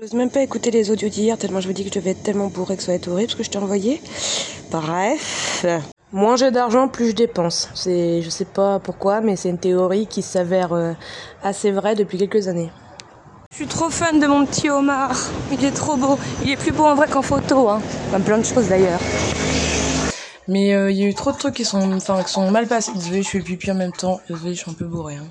J'ose même pas écouter les audios d'hier tellement je me dis que je devais être tellement bourré que ça va être horrible ce que je t'ai envoyé. Bref. Moins j'ai d'argent, plus je dépense. C'est, je sais pas pourquoi, mais c'est une théorie qui s'avère euh, assez vraie depuis quelques années. Je suis trop fan de mon petit homard. Il est trop beau. Il est plus beau en vrai qu'en photo. Hein. Enfin, plein de choses d'ailleurs. Mais euh, il y a eu trop de trucs qui sont, enfin, qui sont mal passés. Désolé, je fais pipi en même temps. Désolé, je suis un peu bourré. Hein.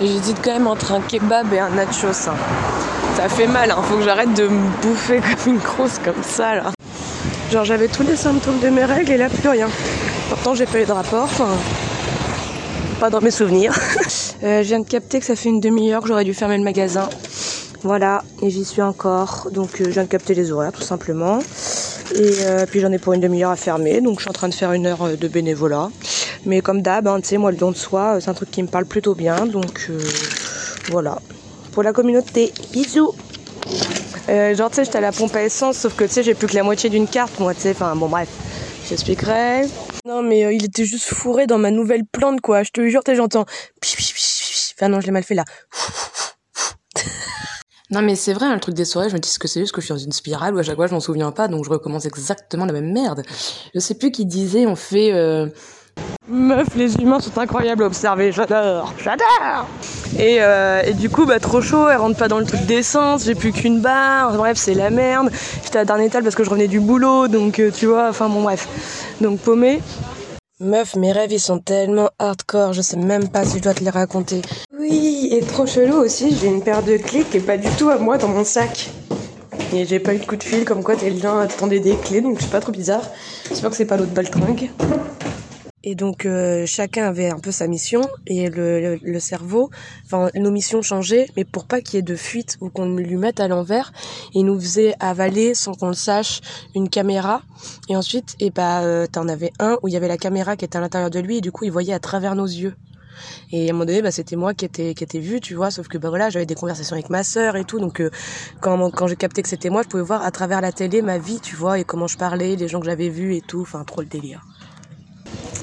J'hésite quand même entre un kebab et un nachos. Hein. Ça fait mal, hein. faut que j'arrête de me bouffer comme une grosse comme ça là. Genre j'avais tous les symptômes de mes règles et là plus rien. Pourtant j'ai pas eu de rapport, enfin pas dans mes souvenirs. Euh, je viens de capter que ça fait une demi-heure que j'aurais dû fermer le magasin. Voilà, et j'y suis encore. Donc euh, je viens de capter les horaires tout simplement. Et euh, puis j'en ai pour une demi-heure à fermer, donc je suis en train de faire une heure de bénévolat. Mais comme d'hab, hein, tu sais, moi le don de soi, c'est un truc qui me parle plutôt bien, donc voilà. Pour la communauté, bisous genre, tu sais, j'étais à la pompe à essence, sauf que, tu sais, j'ai plus que la moitié d'une carte, moi, tu sais. Enfin, bon, bref, j'expliquerai. Non, mais il était juste fourré dans ma nouvelle plante, quoi. Je te jure, tu sais, j'entends... Enfin, non, je l'ai mal fait, là. Non mais c'est vrai, le truc des soirées, je me dis ce que c'est juste que je suis dans une spirale où à chaque fois je m'en souviens pas, donc je recommence exactement la même merde. Je sais plus qui disait, on fait... Euh... Meuf, les humains sont incroyables à observer, j'adore, j'adore et, euh, et, du coup, bah trop chaud, elle rentre pas dans le truc d'essence, j'ai plus qu'une barre, bref, c'est la merde. J'étais à dernier étage parce que je revenais du boulot, donc euh, tu vois, enfin bon, bref. Donc paumé. Meuf, mes rêves ils sont tellement hardcore, je sais même pas si je dois te les raconter. Oui, et trop chelou aussi, j'ai une paire de clés qui est pas du tout à moi dans mon sac. Et j'ai pas eu de coup de fil comme quoi t'es le gens attendaient des clés, donc c'est pas trop bizarre. J'espère que c'est pas l'autre baltringue. Et donc euh, chacun avait un peu sa mission et le, le, cerveau, enfin nos missions changeaient, mais pour pas qu'il y ait de fuite ou qu'on lui mette à l'envers, il nous faisait avaler sans qu'on le sache une caméra. Et ensuite, et eh bah euh, t'en avais un où il y avait la caméra qui était à l'intérieur de lui et du coup il voyait à travers nos yeux. Et à un moment donné, bah, c'était moi qui étais qui était vu, tu vois. Sauf que bah voilà, j'avais des conversations avec ma sœur et tout, donc euh, quand quand j'ai capté que c'était moi, je pouvais voir à travers la télé ma vie, tu vois, et comment je parlais, les gens que j'avais vus et tout. Enfin, trop le délire.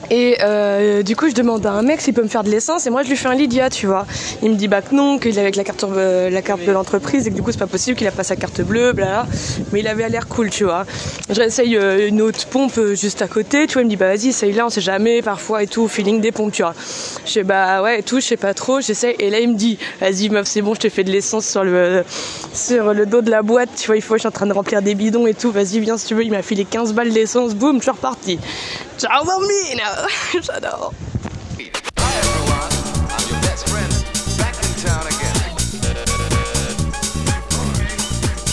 Et euh, du coup, je demande à un mec s'il peut me faire de l'essence et moi je lui fais un Lydia, tu vois. Il me dit bah que non, qu'il avait la carte, euh, la carte de l'entreprise et que du coup c'est pas possible, qu'il a pas sa carte bleue, bla. Mais il avait l'air cool, tu vois. J'essaye euh, une autre pompe juste à côté, tu vois. Il me dit bah vas-y, essaye là, on sait jamais, parfois et tout, feeling des pompes, tu vois. Je sais bah ouais et tout, je sais pas trop, j'essaye. Et là il me dit vas-y meuf, c'est bon, je te fais de l'essence sur le sur le dos de la boîte, tu vois. Il faut, je suis en train de remplir des bidons et tout. Vas-y viens si tu veux. Il m'a filé 15 balles d'essence, boum, je suis reparti. Cháo bông